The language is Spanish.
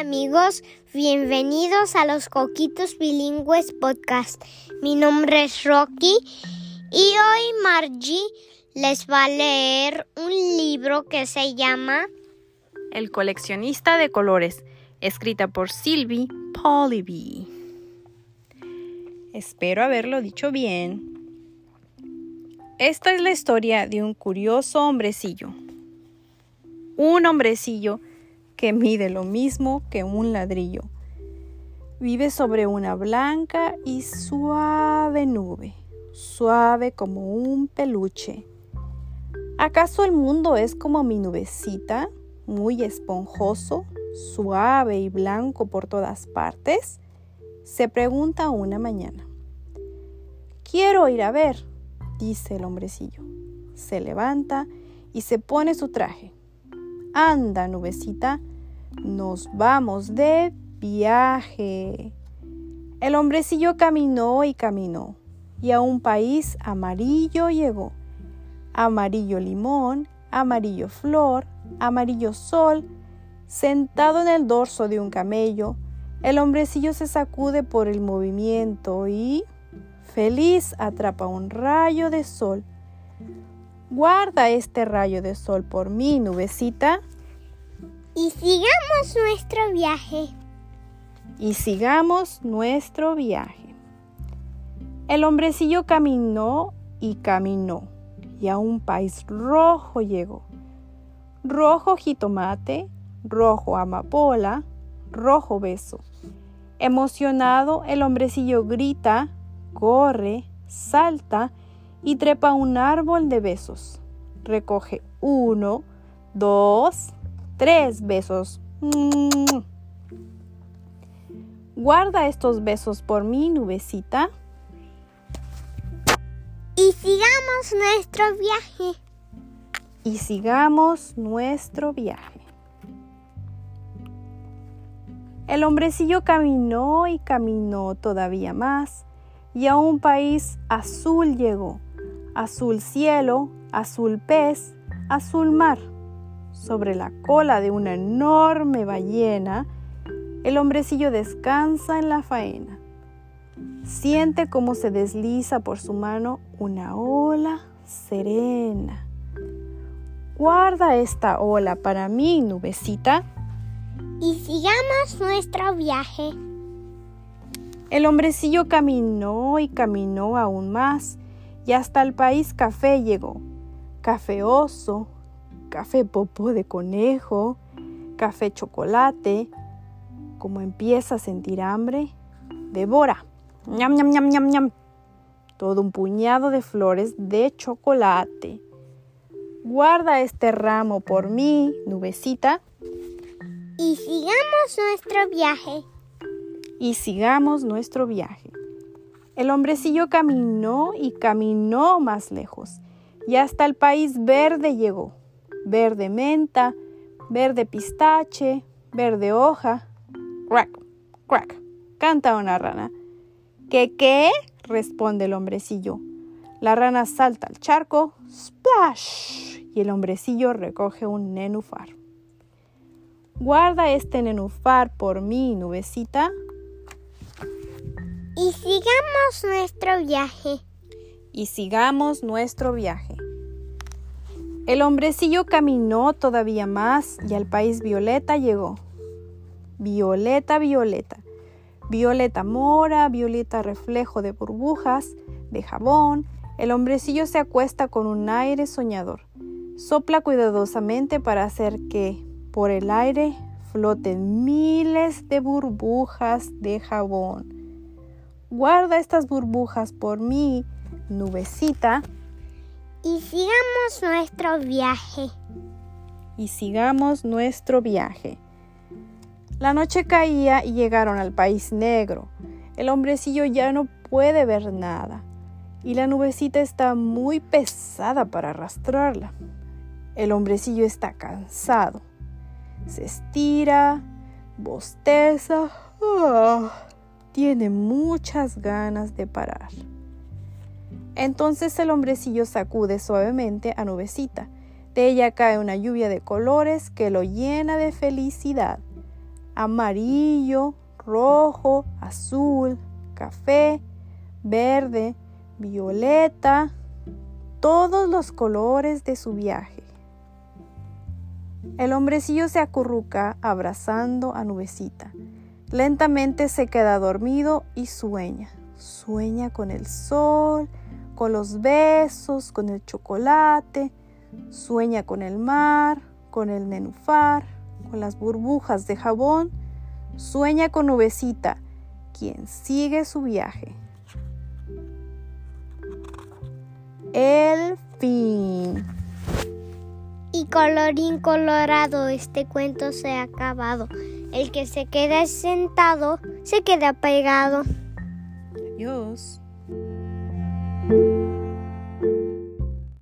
amigos, bienvenidos a los Coquitos Bilingües Podcast. Mi nombre es Rocky y hoy Margie les va a leer un libro que se llama El coleccionista de colores, escrita por Sylvie Polyby. Espero haberlo dicho bien. Esta es la historia de un curioso hombrecillo. Un hombrecillo que mide lo mismo que un ladrillo. Vive sobre una blanca y suave nube, suave como un peluche. ¿Acaso el mundo es como mi nubecita, muy esponjoso, suave y blanco por todas partes? Se pregunta una mañana. Quiero ir a ver, dice el hombrecillo. Se levanta y se pone su traje. Anda, nubecita, nos vamos de viaje. El hombrecillo caminó y caminó, y a un país amarillo llegó. Amarillo limón, amarillo flor, amarillo sol. Sentado en el dorso de un camello, el hombrecillo se sacude por el movimiento y, feliz, atrapa un rayo de sol. Guarda este rayo de sol por mí, nubecita y sigamos nuestro viaje. Y sigamos nuestro viaje. El hombrecillo caminó y caminó y a un país rojo llegó. Rojo jitomate, rojo amapola, rojo beso. Emocionado, el hombrecillo grita, corre, salta y trepa un árbol de besos. Recoge uno, dos, tres besos. Guarda estos besos por mi nubecita. Y sigamos nuestro viaje. Y sigamos nuestro viaje. El hombrecillo caminó y caminó todavía más y a un país azul llegó. Azul cielo, azul pez, azul mar sobre la cola de una enorme ballena, el hombrecillo descansa en la faena. Siente cómo se desliza por su mano una ola serena. Guarda esta ola para mí, nubecita. Y sigamos nuestro viaje. El hombrecillo caminó y caminó aún más y hasta el país café llegó. Cafeoso, café popó de conejo, café chocolate. Como empieza a sentir hambre, devora. ñam, ñam, ñam, ñam, ñam. Todo un puñado de flores de chocolate. Guarda este ramo por mí, nubecita. Y sigamos nuestro viaje. Y sigamos nuestro viaje. El hombrecillo caminó y caminó más lejos, y hasta el país verde llegó verde menta, verde pistache, verde hoja. Crack, crack, canta una rana. ¿Qué qué? responde el hombrecillo. La rana salta al charco, splash, y el hombrecillo recoge un nenufar. Guarda este nenufar por mí, nubecita. Y sigamos nuestro viaje. Y sigamos nuestro viaje. El hombrecillo caminó todavía más y al país Violeta llegó. Violeta, Violeta. Violeta mora, Violeta reflejo de burbujas, de jabón. El hombrecillo se acuesta con un aire soñador. Sopla cuidadosamente para hacer que por el aire floten miles de burbujas de jabón. Guarda estas burbujas por mí, nubecita y sigamos nuestro viaje. Y sigamos nuestro viaje. La noche caía y llegaron al país negro. El hombrecillo ya no puede ver nada y la nubecita está muy pesada para arrastrarla. El hombrecillo está cansado. Se estira, bosteza, ah, tiene muchas ganas de parar. Entonces el hombrecillo sacude suavemente a Nubecita. De ella cae una lluvia de colores que lo llena de felicidad. amarillo, rojo, azul, café, verde, violeta, todos los colores de su viaje. El hombrecillo se acurruca abrazando a Nubecita. Lentamente se queda dormido y sueña. Sueña con el sol, con los besos, con el chocolate. Sueña con el mar, con el nenufar, con las burbujas de jabón. Sueña con Nubecita, quien sigue su viaje. El fin. Y colorín colorado, este cuento se ha acabado. El que se queda sentado se queda pegado. Adiós.